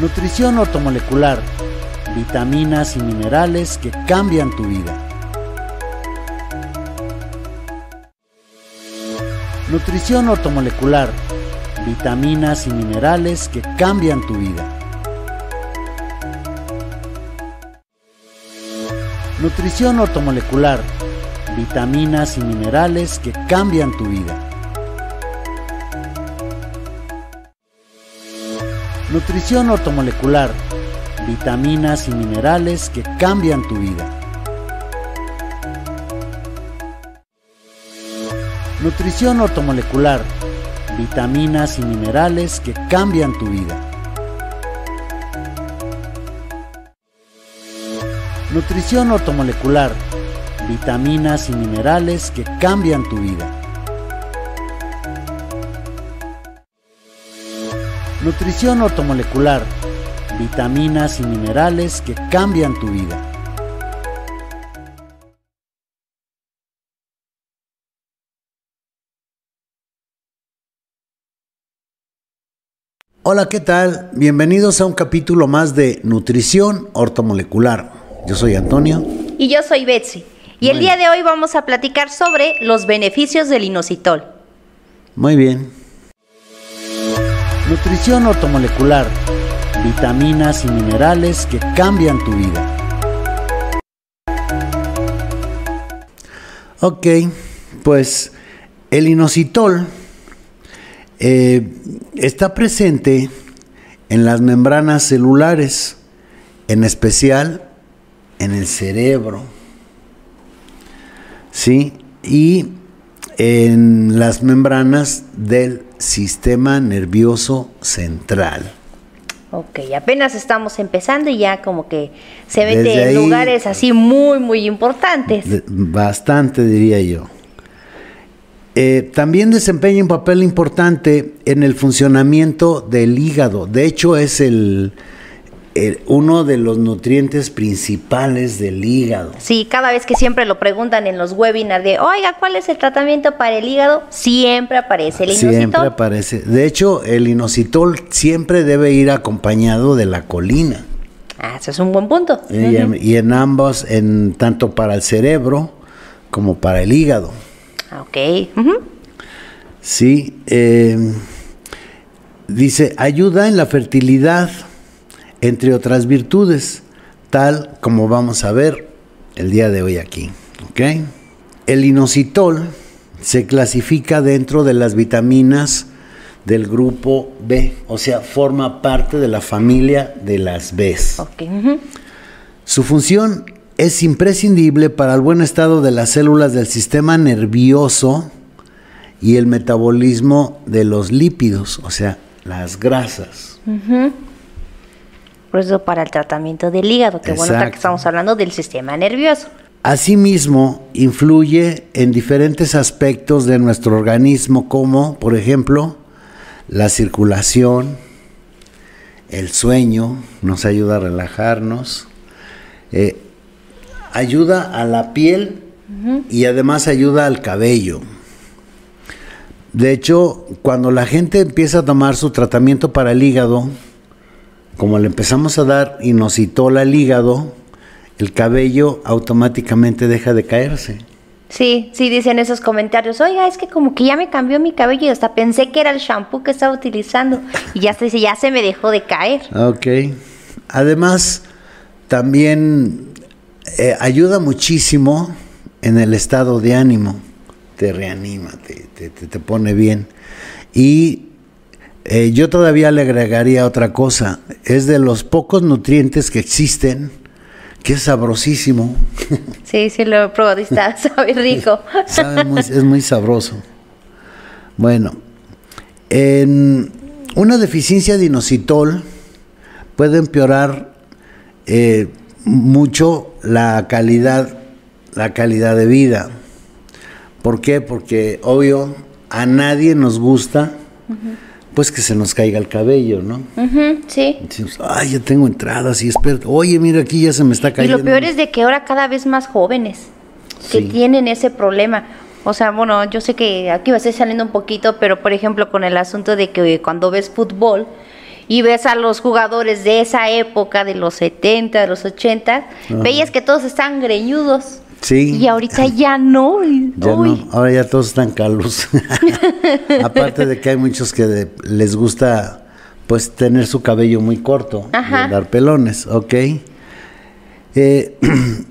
Nutrición ortomolecular. Vitaminas y minerales que cambian tu vida. Nutrición ortomolecular. Vitaminas y minerales que cambian tu vida. Nutrición ortomolecular. Vitaminas y minerales que cambian tu vida. Nutrición ortomolecular. Vitaminas y minerales que cambian tu vida. Nutrición ortomolecular. Vitaminas y minerales que cambian tu vida. Nutrición ortomolecular. Vitaminas y minerales que cambian tu vida. Nutrición ortomolecular. Vitaminas y minerales que cambian tu vida. Hola, ¿qué tal? Bienvenidos a un capítulo más de Nutrición Ortomolecular. Yo soy Antonio. Y yo soy Betsy. Y el día de hoy vamos a platicar sobre los beneficios del inositol. Muy bien. Nutrición ortomolecular. Vitaminas y minerales que cambian tu vida. Ok, pues el inositol eh, está presente en las membranas celulares, en especial en el cerebro, ¿sí? Y en las membranas del sistema nervioso central. Ok, apenas estamos empezando y ya como que se Desde en lugares así muy, muy importantes. Bastante, diría yo. Eh, también desempeña un papel importante en el funcionamiento del hígado. De hecho, es el, uno de los nutrientes principales del hígado. Sí, cada vez que siempre lo preguntan en los webinars de, oiga, ¿cuál es el tratamiento para el hígado? Siempre aparece el Siempre inositol. aparece. De hecho, el inositol siempre debe ir acompañado de la colina. Ah, eso es un buen punto. Y, en, y en ambos, en, tanto para el cerebro como para el hígado. Ah, Ok. Sí, eh, dice, ayuda en la fertilidad, entre otras virtudes, tal como vamos a ver el día de hoy aquí. El inositol se clasifica dentro de las vitaminas del grupo B, o sea, forma parte de la familia de las ujú. Su función es imprescindible para el buen estado de las células del sistema nervioso y el metabolismo de los lípidos, o sea, las grasas. Por eso para el tratamiento del hígado, que bueno, Exacto. que estamos hablando del sistema nervioso. Asimismo, influye en diferentes aspectos de nuestro organismo, como, por ejemplo, la circulación, el sueño, nos ayuda a relajarnos, eh, ayuda a la piel y además ayuda al cabello. De hecho, cuando la gente empieza a tomar su tratamiento para el hígado, como le empezamos a dar inositol al hígado, el cabello automáticamente deja de caerse. Sí, sí, dicen esos comentarios. Oiga, es que como que ya me cambió mi cabello y hasta pensé que era el shampoo que estaba utilizando. Y ya se ya se me dejó de caer. Ok. Además, también eh, ayuda muchísimo en el estado de ánimo. Te reanima, te- te- te pone bien. Y eh, yo todavía le agregaría otra cosa. Es de los pocos nutrientes que existen que es sabrosísimo. Sí, sí, lo he probado y está, sabe rico. Sabe muy- es muy sabroso. Bueno, en una deficiencia de inositol puede empeorar eh, mucho la calidad, la calidad de vida. ¿Por qué? Porque obvio a nadie nos gusta pues que se nos caiga el cabello, ¿no? Ujú, sí. Decimos, ay, ya tengo entradas y espero, oye, mira aquí ya se me está Y cayendo. lo peor es de que ahora cada vez más jóvenes que Sí. tienen ese problema. O sea, bueno, yo sé que aquí va a estar saliendo un poquito, pero por ejemplo con el asunto de que cuando ves fútbol y ves a los jugadores de esa época, de los 70, de los 80, veías que todos están greñudos. Sí. Y ahorita ya no. Ya uy. no, ahora ya todos están calvos. Aparte de que hay muchos que de- les gusta pues tener su cabello muy corto, Ajá. y dar pelones, ¿ok? Eh,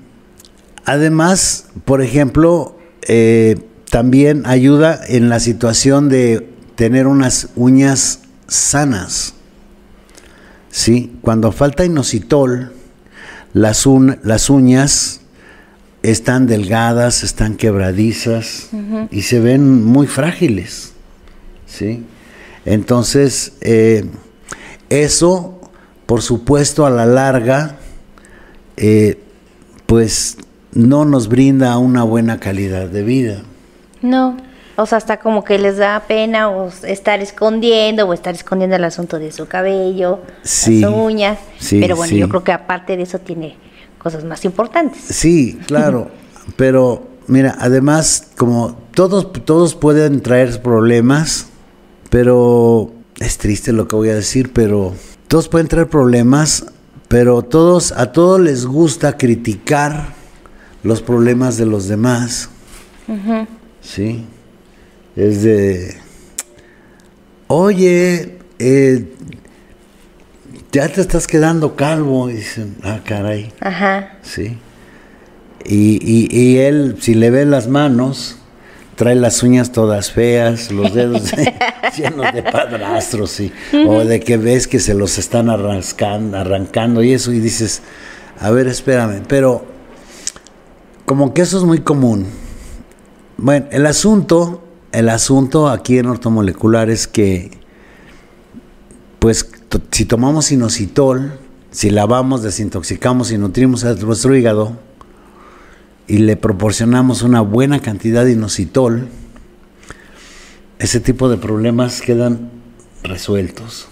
además, por ejemplo, eh, también ayuda en la situación de tener unas uñas sanas. ¿Sí? Cuando falta inositol, las, un- las uñas están delgadas, están quebradizas y se ven muy frágiles. ¿Sí? Entonces, eh, eso, por supuesto, a la larga, eh, pues no nos brinda una buena calidad de vida. No. O sea, hasta como que les da pena o estar escondiendo o estar escondiendo el asunto de su cabello, Sí, las uñas. sí, Pero bueno, sí. yo creo que aparte de eso tiene cosas más importantes. Sí, claro, pero mira, además, como todos, todos pueden traer problemas, pero es triste lo que voy a decir, pero todos pueden traer problemas, pero todos, a todos les gusta criticar los problemas de los demás. Sí. Es de, oye, eh, ya te estás quedando calvo. Y dicen, ah, caray. Ajá. Sí. Y, y, y él, si le ve las manos, trae las uñas todas feas, los dedos llenos de padrastros, sí. O de que ves que se los están arrancando, arrancando y eso, y dices, a ver, espérame, pero como que eso es muy común. Bueno, el asunto, el asunto aquí en ortomolecular es que, pues, si tomamos inositol, si lavamos, desintoxicamos y nutrimos a nuestro hígado y le proporcionamos una buena cantidad de inositol, ese tipo de problemas quedan resueltos.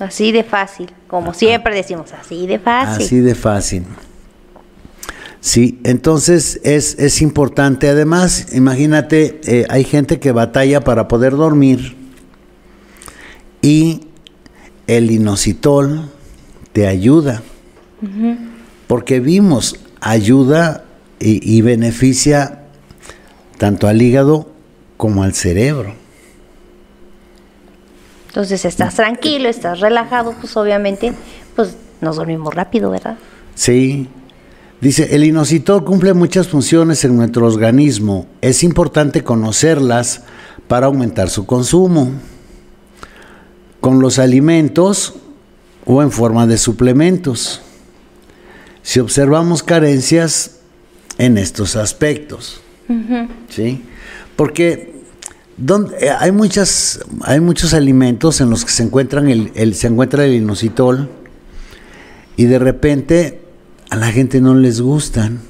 Así de fácil, como siempre decimos, así de fácil. Así de fácil. Sí, entonces es, es importante. Además, imagínate, eh, hay gente que batalla para poder dormir y el inositol te ayuda. Porque vimos, ayuda y, y beneficia tanto al hígado como al cerebro. Entonces estás tranquilo, estás relajado, pues obviamente, pues nos dormimos rápido, ¿verdad? Sí. Dice, el inositol cumple muchas funciones en nuestro organismo. Es importante conocerlas para aumentar su consumo. Con los alimentos o en forma de suplementos. Si observamos carencias en estos aspectos. ¿Sí? Porque donde, eh, hay, muchas, hay muchos alimentos en los que se, encuentran el, el- se encuentra el inositol y de repente a la gente no les gustan.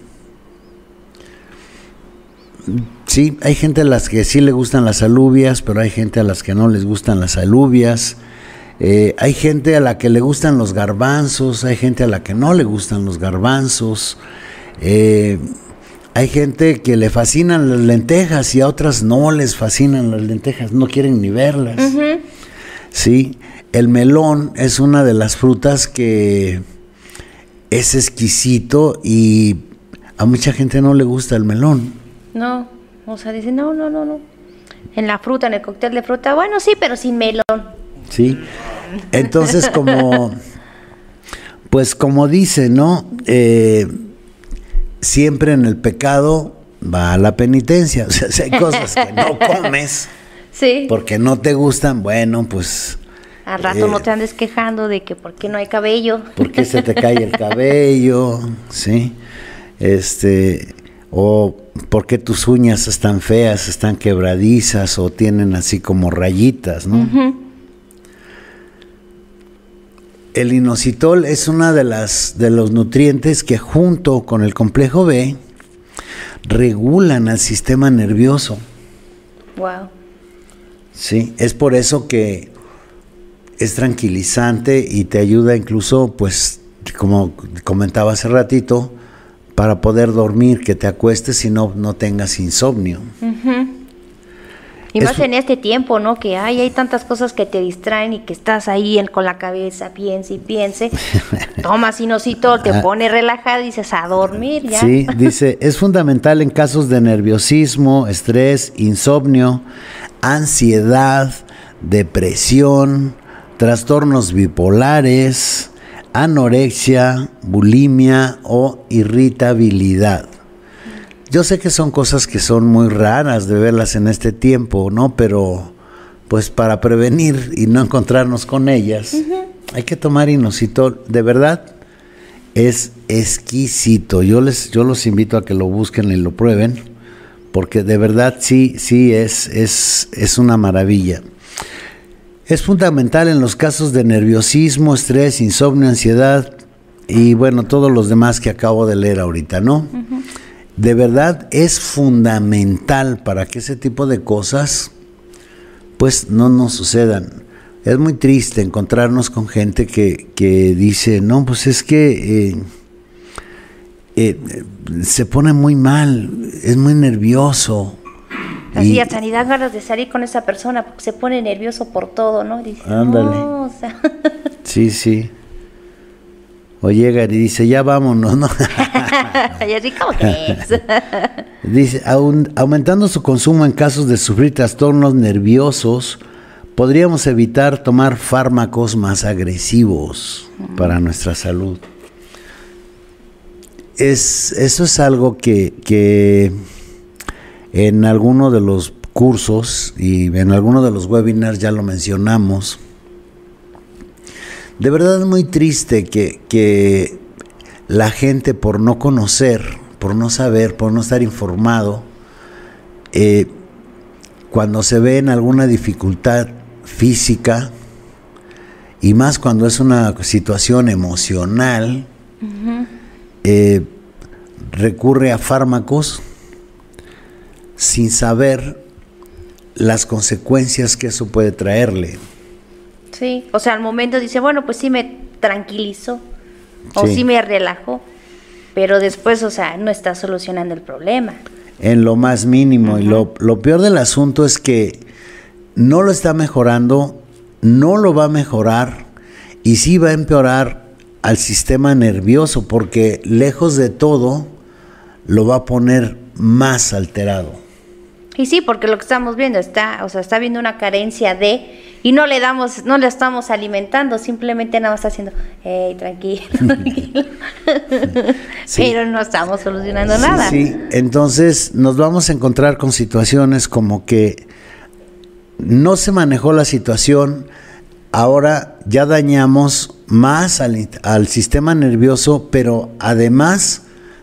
Sí, hay gente a las que sí le gustan las alubias, pero hay gente a las que no les gustan las alubias. Eh, hay gente a la que le gustan los garbanzos, hay gente a la que no le gustan los garbanzos. Eh, hay gente que le fascinan las lentejas y a otras no les fascinan las lentejas, no quieren ni verlas. Sí, el melón es una de las frutas que es exquisito y a mucha gente no le gusta el melón. No, o sea, dicen, no, no, no, no. En la fruta, en el cóctel de fruta, bueno, sí, pero sin melón. ¿sí? Entonces, como, pues como dice, ¿no? Eh, siempre en el pecado va la penitencia. O sea, si hay cosas que no comes Sí. porque no te gustan, bueno, pues, Al rato eh, no te andes quejando de que por qué no hay cabello. ¿por qué se te cae el cabello? ¿Sí? Este, o por qué tus uñas están feas, están quebradizas o tienen así como rayitas, ¿no? El inositol es una de las de los nutrientes que junto con el complejo B regulan al sistema nervioso. Wow. Sí, es por eso que es tranquilizante y te ayuda incluso, pues, como comentaba hace ratito, para poder dormir, que te acuestes y no, no tengas insomnio. Y más en este tiempo, ¿no? Que hay, hay tantas cosas que te distraen y que estás ahí con la cabeza, piense y piense. Tomas inosito, te ah. pone relajado y dices a dormir ya. Sí, dice, es fundamental en casos de nerviosismo, estrés, insomnio, ansiedad, depresión, trastornos bipolares, anorexia, bulimia o irritabilidad. Yo sé que son cosas que son muy raras de verlas en este tiempo, ¿no? Pero pues para prevenir y no encontrarnos con ellas, hay que tomar inositol. De verdad, es exquisito. Yo les, yo los invito a que lo busquen y lo prueben, porque de verdad sí, sí es, es, es una maravilla. Es fundamental en los casos de nerviosismo, estrés, insomnio, ansiedad y bueno, todos los demás que acabo de leer ahorita, ¿no? De verdad es fundamental para que ese tipo de cosas pues no nos sucedan. Es muy triste encontrarnos con gente que, que dice, no, pues es que eh, eh, se pone muy mal, es muy nervioso, Así, hasta ni dan ganas de salir con esa persona porque se pone nervioso por todo, ¿no? Dice, ándale. No, o sea. Sí, sí. O llega y dice, ya vámonos, ¿no? y así como que es. dice, aumentando su consumo en casos de sufrir trastornos nerviosos, podríamos evitar tomar fármacos más agresivos para nuestra salud. Es, eso es algo que, que en alguno de los cursos y en alguno de los webinars ya lo mencionamos. De verdad es muy triste que, la gente por no conocer, por no saber, por no estar informado, eh, cuando se ve en alguna dificultad física, y más cuando es una situación emocional, eh, recurre a fármacos sin saber las consecuencias que eso puede traerle. Sí, o sea, al momento dice, bueno, pues sí me tranquilizo o sí, me relajo, pero después, o sea, no está solucionando el problema. En lo más mínimo, y lo, lo peor del asunto es que no lo está mejorando, no lo va a mejorar y sí va a empeorar al sistema nervioso porque lejos de todo lo va a poner más alterado. Y sí, porque lo que estamos viendo está, o sea, está viendo una carencia de y no le damos, no le estamos alimentando, simplemente nada más haciendo, hey, tranquilo, tranquilo. Pero no estamos solucionando nada. Sí, entonces nos vamos a encontrar con situaciones como que no se manejó la situación, ahora ya dañamos más al, al sistema nervioso, pero además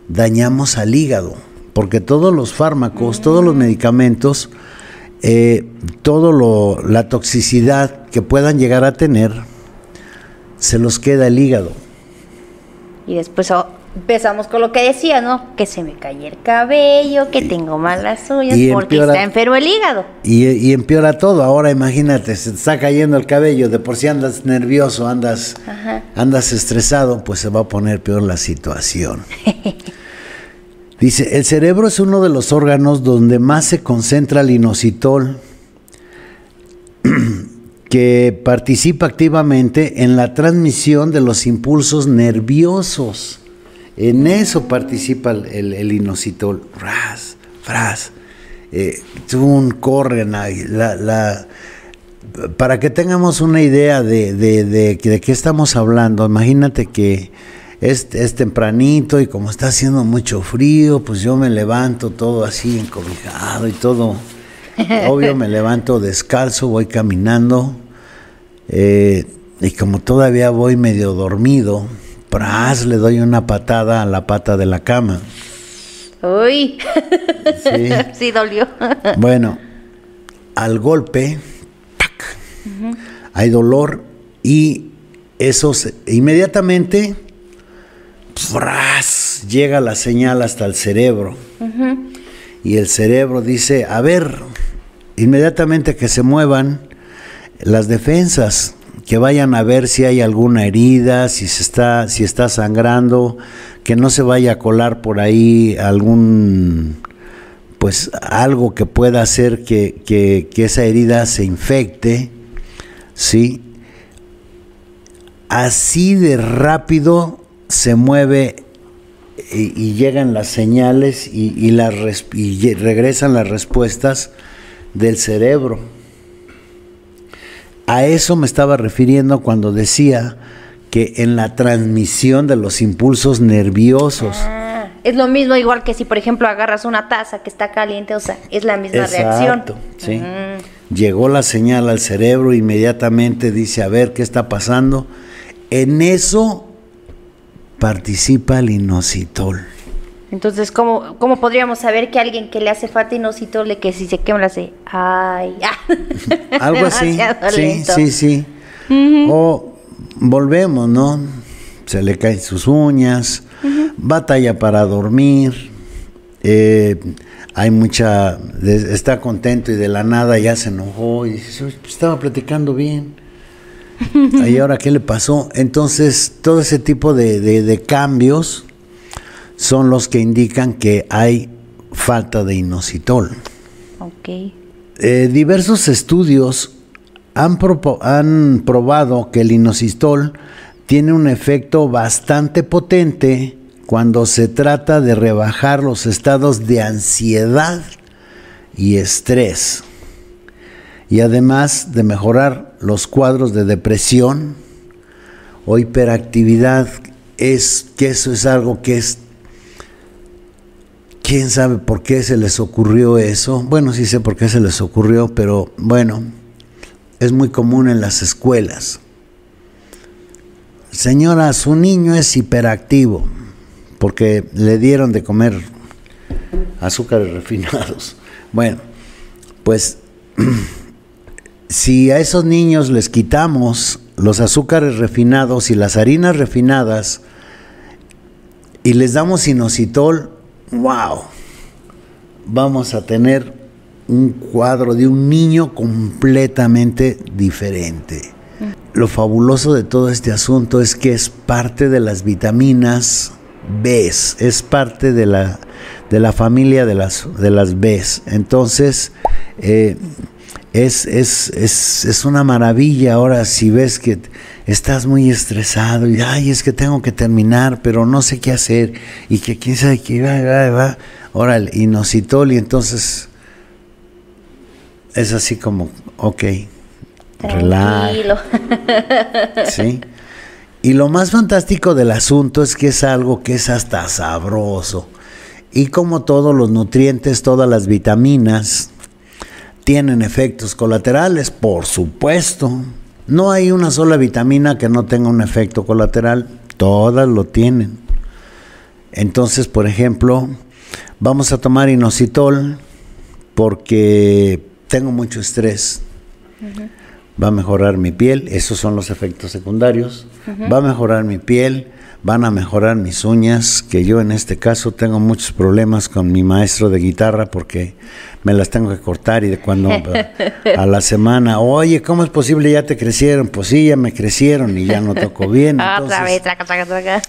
dañamos al hígado porque todos los fármacos, todos los medicamentos, eh, todo lo, la toxicidad que puedan llegar a tener, se los queda el hígado. Y después oh, empezamos con lo que decía, ¿no? Que se me cae el cabello, que tengo malas uñas, porque está enfermo el hígado. Y, empeora todo. Ahora imagínate, se te está cayendo el cabello, de por si andas nervioso, andas, andas estresado, pues se va a poner peor la situación. Dice, el cerebro es uno de los órganos donde más se concentra el inositol, que participa activamente en la transmisión de los impulsos nerviosos. En eso participa el, inositol. Fras, fras. Eh, corren ahí. La, para que tengamos una idea de, de, de, de qué estamos hablando, imagínate que es, es, tempranito y como está haciendo mucho frío, pues yo me levanto todo así encobijado y todo. Obvio me levanto descalzo, voy caminando eh, y como todavía voy medio dormido, pras, le doy una patada a la pata de la cama. Uy, sí, dolió. bueno, al golpe, hay dolor y eso inmediatamente ¡fras! llega la señal hasta el cerebro. Y el cerebro dice, a ver, inmediatamente que se muevan las defensas, que vayan a ver si hay alguna herida, si se está, si está sangrando, que no se vaya a colar por ahí algún pues algo que pueda hacer que, que, que esa herida se infecte, ¿sí? Así de rápido se mueve y, y llegan las señales y, y, las regresan las respuestas del cerebro. A eso me estaba refiriendo cuando decía que en la transmisión de los impulsos nerviosos. Ah, es lo mismo igual que si, por ejemplo, agarras una taza que está caliente, o sea, es la misma reacción. Exacto, sí. Llegó la señal al cerebro, inmediatamente dice, a ver qué está pasando. En eso participa el inositol. Entonces, ¿cómo, ¿cómo podríamos saber que alguien que le hace falta inositol, le que si se quema le hace, ay, Algo así. Sí, sí, sí. O volvemos, ¿no? Se le caen sus uñas, batalla para dormir, eh, hay mucha, de- está contento y de la nada ya se enojó y dice, "Uy, pues, estaba platicando bien. ¿Y ahora qué le pasó? Entonces, todo ese tipo de, de- de cambios son los que indican que hay falta de inositol. Ok. Eh, diversos estudios han, han probado que el inositol tiene un efecto bastante potente cuando se trata de rebajar los estados de ansiedad y estrés y además de mejorar los cuadros de depresión o hiperactividad es que eso es algo que es quién sabe por qué se les ocurrió eso. Bueno, sí sé por qué se les ocurrió, pero bueno, es muy común en las escuelas. Señora, su niño es hiperactivo porque le dieron de comer azúcares refinados. Bueno, pues si a esos niños les quitamos los azúcares refinados y las harinas refinadas y les damos inositol, wow, vamos a tener un cuadro de un niño completamente diferente. Lo fabuloso de todo este asunto es que es parte de las vitaminas B, es parte de la, de la familia de las, de las B. Entonces, eh, es, es, es, es una maravilla ahora si ves que estás muy estresado y ay es que tengo que terminar pero no sé qué hacer y que quién sabe qué va, va, va. ahora el inositol y entonces es así como ok Tranquilo. ¿sí? Y lo más fantástico del asunto es que es algo que es hasta sabroso. Y como todos los nutrientes, todas las vitaminas, tienen efectos colaterales, por supuesto. No hay una sola vitamina que no tenga un efecto colateral, todas lo tienen. Entonces, por ejemplo, vamos a tomar inositol porque tengo mucho estrés. Va a mejorar mi piel, esos son los efectos secundarios. Va a mejorar mi piel, van a mejorar mis uñas, que yo en este caso tengo muchos problemas con mi maestro de guitarra porque me las tengo que cortar y de cuando a la semana, oye, ¿cómo es posible ya te crecieron? Pues sí, ya me crecieron y ya no toco bien. Otra Entonces, vez, traca, traca, traca.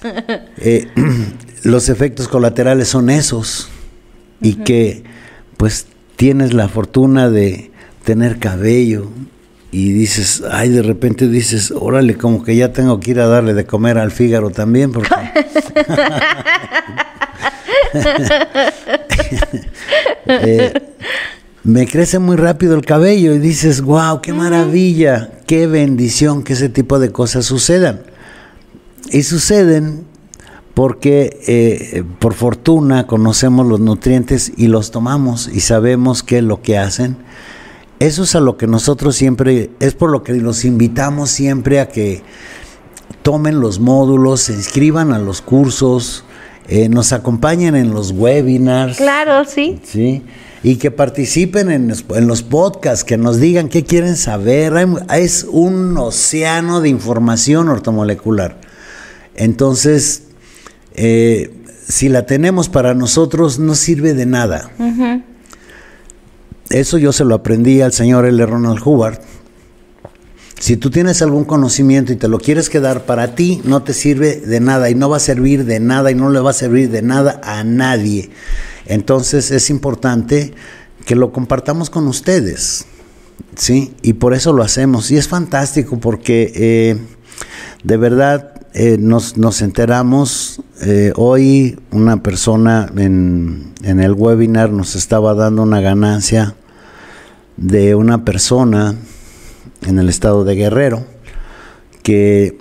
eh, los efectos colaterales son esos y que pues tienes la fortuna de tener cabello y dices, ay, de repente dices, órale, como que ya tengo que ir a darle de comer al Fígaro también porque Eh, me crece muy rápido el cabello y dices, wow, qué maravilla, qué bendición que ese tipo de cosas sucedan. Y suceden porque eh, por fortuna conocemos los nutrientes y los tomamos y sabemos qué es lo que hacen. Eso es a lo que nosotros siempre, es por lo que los invitamos siempre a que tomen los módulos, se inscriban a los cursos, eh, nos acompañen en los webinars. Claro, sí. Sí, y que participen en, los- en los podcasts, que nos digan qué quieren saber. Hay- es un océano de información ortomolecular. Entonces, eh, si la tenemos para nosotros, no sirve de nada. Eso yo se lo aprendí al señor L. Ronald Hubbard, Si tú tienes algún conocimiento y te lo quieres quedar para ti, no te sirve de nada y no va a servir de nada y no le va a servir de nada a nadie. Entonces es importante que lo compartamos con ustedes, ¿sí? Y por eso lo hacemos. Y es fantástico porque eh, de verdad eh, nos, nos, enteramos, eh, hoy una persona en, en el webinar nos estaba dando una ganancia de una persona en el estado de Guerrero, que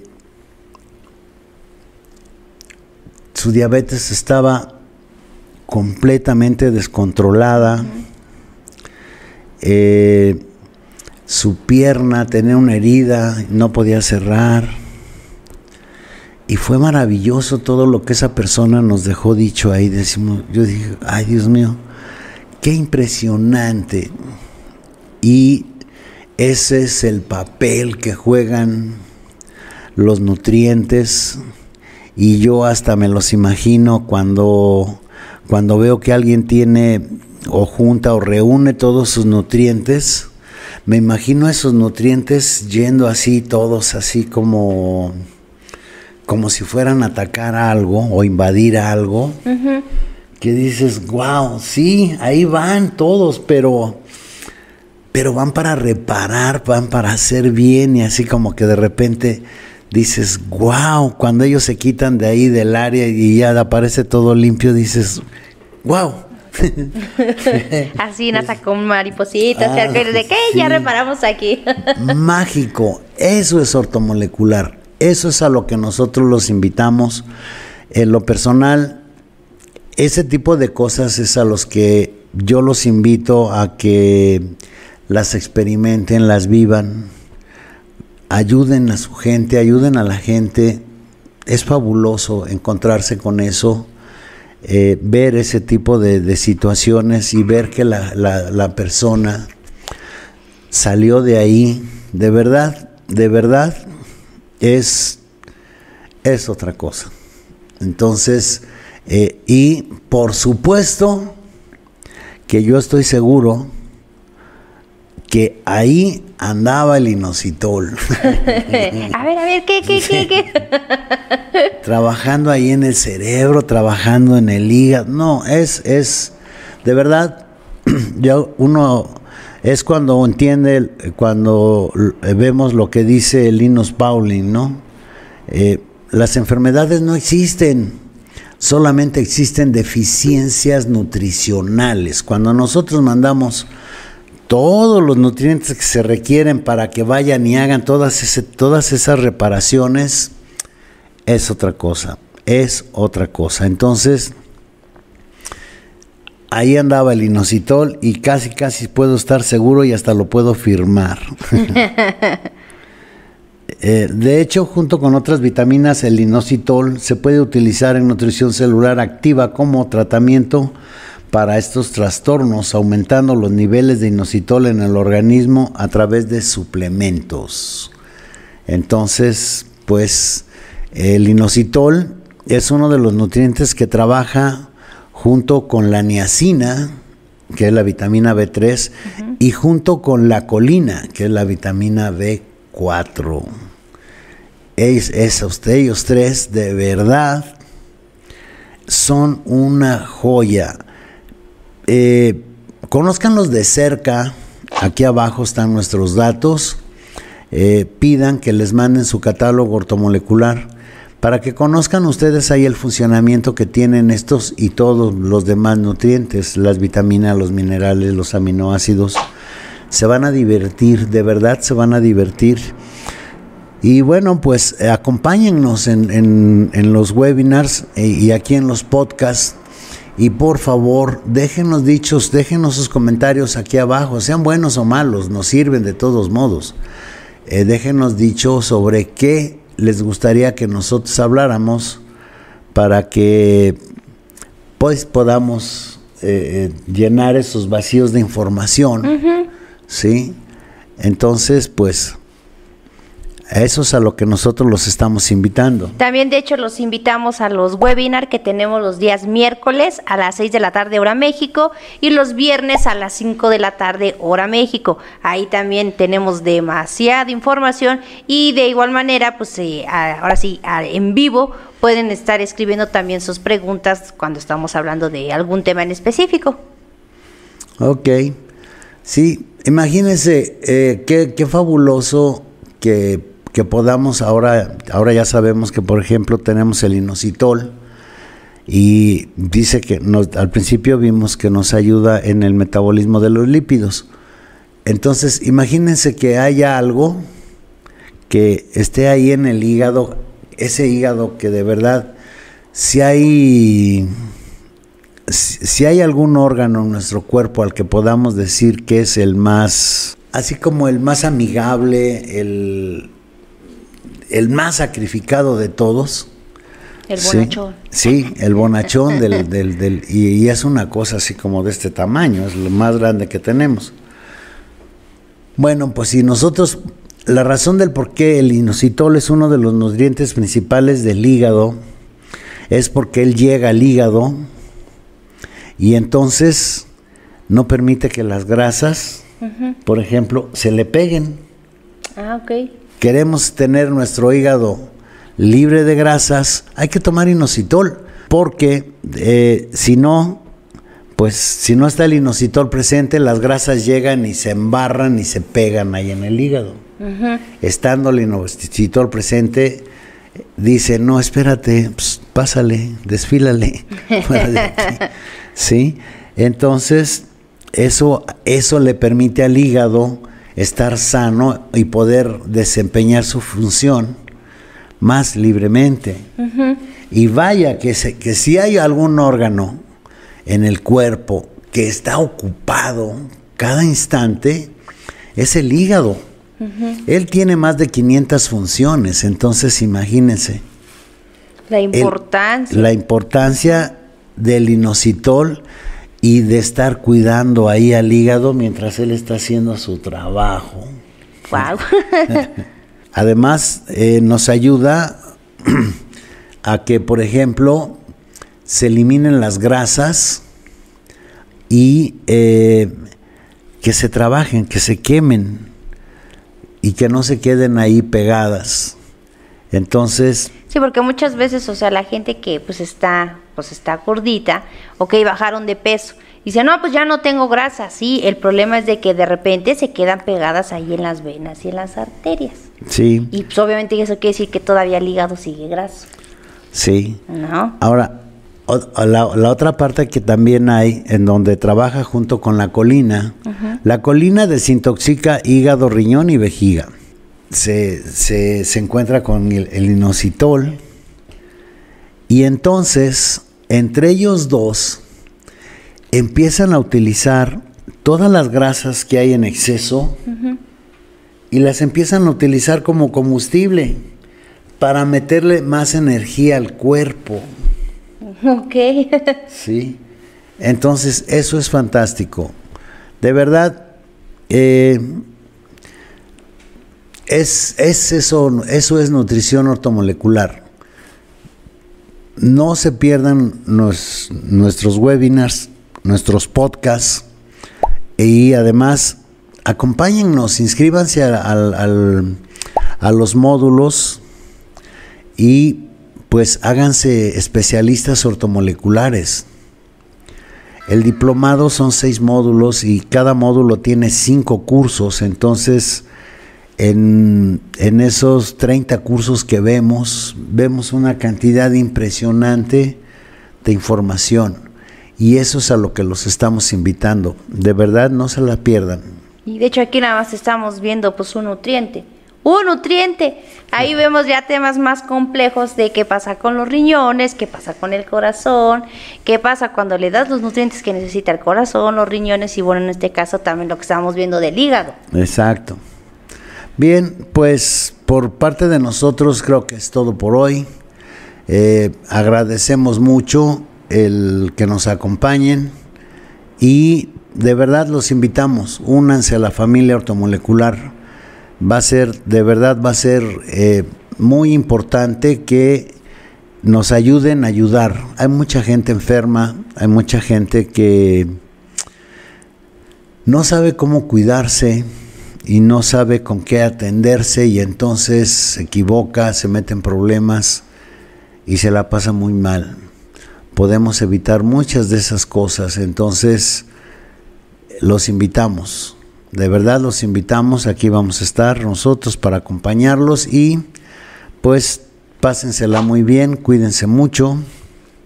su diabetes estaba completamente descontrolada, eh, su pierna tenía una herida, no podía cerrar. Y fue maravilloso todo lo que esa persona nos dejó dicho ahí. Decimos, yo dije, ay Dios mío, qué impresionante. Y ese es el papel que juegan los nutrientes. Y yo hasta me los imagino cuando, cuando veo que alguien tiene o junta o reúne todos sus nutrientes, me imagino esos nutrientes yendo así todos así como como si fueran a atacar algo o invadir algo, que dices, wow, sí, ahí van todos, pero pero van para reparar, van para hacer bien y así como que de repente dices, wow, cuando ellos se quitan de ahí del área y ya aparece todo limpio, dices, wow. así nada con maripositas, ah, de qué ya reparamos aquí. Mágico, eso es ortomolecular, eso es a lo que nosotros los invitamos. En lo personal, ese tipo de cosas es a los que yo los invito a que las experimenten, las vivan, ayuden a su gente, ayuden a la gente. Es fabuloso encontrarse con eso, eh, ver ese tipo de, situaciones y ver que la, persona salió de ahí. De verdad, de verdad, es, es otra cosa. Entonces, eh, y por supuesto que yo estoy seguro, que ahí andaba el inositol. a ver, a ver, ¿qué, qué, qué, qué? trabajando ahí en el cerebro, trabajando en el hígado. No, es, es, de verdad, ya uno es cuando entiende, cuando vemos lo que dice Linus Pauling, ¿no? Eh, las enfermedades no existen, solamente existen deficiencias nutricionales. Cuando nosotros mandamos todos los nutrientes que se requieren para que vayan y hagan todas, todas esas reparaciones, es otra cosa, es otra cosa. Entonces, ahí andaba el inositol y casi, casi puedo estar seguro y hasta lo puedo firmar. Eh, de hecho, junto con otras vitaminas, el inositol se puede utilizar en nutrición celular activa como tratamiento para estos trastornos, aumentando los niveles de inositol en el organismo a través de suplementos. Entonces, pues el inositol es uno de los nutrientes que trabaja junto con la niacina, que es la vitamina B3, y junto con la colina, que es la vitamina B4. Es, es, ellos tres de verdad son una joya eh, de cerca. Aquí abajo están nuestros datos. Eh, pidan que les manden su catálogo ortomolecular para que conozcan ustedes ahí el funcionamiento que tienen estos y todos los demás nutrientes, las vitaminas, los minerales, los aminoácidos. Se van a divertir, de verdad se van a divertir. Y bueno, pues eh, acompáñennos en, los webinars y aquí en los podcasts y por favor, déjenos dichos, déjenos sus comentarios aquí abajo, sean buenos o malos, nos sirven de todos modos. Eh, déjenos dicho sobre qué les gustaría que nosotros habláramos para que pues podamos eh, eh, llenar esos vacíos de información. ¿Sí? Entonces, pues Eso es a lo que nosotros los estamos invitando. También, de hecho, los invitamos a los webinars que tenemos los días miércoles a las 6 de la tarde, hora México, y los viernes a las 5 de la tarde, hora México. Ahí también tenemos demasiada información y de igual manera, pues eh, ahora sí, en vivo pueden estar escribiendo también sus preguntas cuando estamos hablando de algún tema en específico. Ok, sí, imagínense eh, qué, qué fabuloso que que podamos ahora, ahora ya sabemos que por ejemplo tenemos el inositol y dice que al principio vimos que nos ayuda en el metabolismo de los lípidos. Entonces, imagínense que haya algo que esté ahí en el hígado, ese hígado que de verdad, si hay, si hay algún órgano en nuestro cuerpo al que podamos decir que es el más, así como el más amigable, el, el más sacrificado de todos. El bonachón. Sí, el bonachón del, del, y, es una cosa así como de este tamaño, es lo más grande que tenemos. Bueno, pues si nosotros, la razón del por qué el inositol es uno de los nutrientes principales del hígado, es porque él llega al hígado y entonces no permite que las grasas, por ejemplo, se le peguen. Ah, ok queremos tener nuestro hígado libre de grasas, hay que tomar inositol, porque eh, si no, pues si no está el inositol presente, las grasas llegan y se embarran y se pegan ahí en el hígado. Estando el inositol presente, dice, no, espérate, pues, pásale, desfílale. ¿Sí? Entonces, eso, eso le permite al hígado estar sano y poder desempeñar su función más libremente. Y vaya que, que si hay algún órgano en el cuerpo que está ocupado cada instante, es el hígado. Él tiene más de 500 funciones, entonces imagínense. La importancia. la importancia del inositol y de estar cuidando ahí al hígado mientras él está haciendo su trabajo. Wow. Además, eh, nos ayuda a que, por ejemplo, se eliminen las grasas y eh, que se trabajen, que se quemen y que no se queden ahí pegadas. Entonces... Sí, porque muchas veces, o sea, la gente que pues está, pues está gordita, ok, bajaron de peso. Dice, no, pues ya no tengo grasa. Sí, el problema es de que de repente se quedan pegadas ahí en las venas y en las arterias. Sí. Y pues obviamente eso quiere decir que todavía el hígado sigue graso. Sí. ¿No? Ahora, la, otra parte que también hay, en donde trabaja junto con la colina, la colina desintoxica hígado, riñón y vejiga se, se, encuentra con el, inositol y entonces entre ellos dos empiezan a utilizar todas las grasas que hay en exceso y las empiezan a utilizar como combustible para meterle más energía al cuerpo. Ok. sí. Entonces, eso es fantástico. De verdad, eh, es, eso, eso es nutrición ortomolecular. No se pierdan nuestros webinars, nuestros podcasts y además acompáñennos, inscríbanse a los módulos y pues háganse especialistas ortomoleculares. El diplomado son seis módulos y cada módulo tiene cinco cursos, entonces en, esos 30 cursos que vemos, vemos una cantidad impresionante de información. Y eso es a lo que los estamos invitando. De verdad, no se la pierdan. Y de hecho aquí nada más estamos viendo pues un nutriente. Un nutriente. Ahí vemos ya temas más complejos de qué pasa con los riñones, qué pasa con el corazón, qué pasa cuando le das los nutrientes que necesita el corazón, los riñones y bueno, en este caso también lo que estamos viendo del hígado. Exacto. Bien, pues por parte de nosotros creo que es todo por hoy. Eh, agradecemos mucho el que nos acompañen y de verdad los invitamos, únanse a la familia ortomolecular. va a ser, de verdad va a ser eh, muy importante que nos ayuden a ayudar. Hay mucha gente enferma, hay mucha gente que no sabe cómo cuidarse y no sabe con qué atenderse y entonces se equivoca, se mete en problemas y se la pasa muy mal. Podemos evitar muchas de esas cosas, entonces los invitamos, de verdad los invitamos, aquí vamos a estar nosotros para acompañarlos y pues pásensela muy bien, cuídense mucho.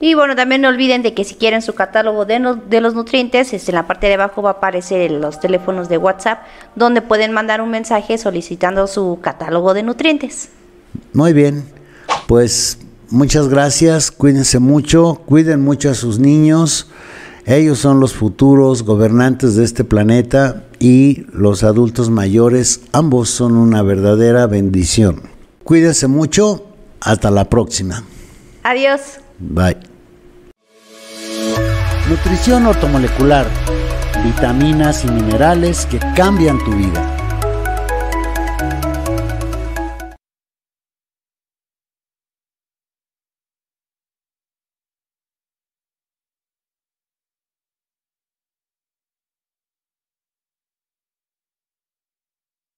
Y bueno, también no olviden de que si quieren su catálogo de, de los nutrientes, este, en la parte de abajo va a aparecer los teléfonos de WhatsApp, donde pueden mandar un mensaje solicitando su catálogo de nutrientes. Muy bien, pues muchas gracias, cuídense mucho, cuiden mucho a sus niños, ellos son los futuros gobernantes de este planeta y los adultos mayores, ambos son una verdadera bendición. Cuídense mucho, hasta la próxima. Adiós. Bye. Nutrición ortomolecular. Vitaminas y minerales que cambian tu vida.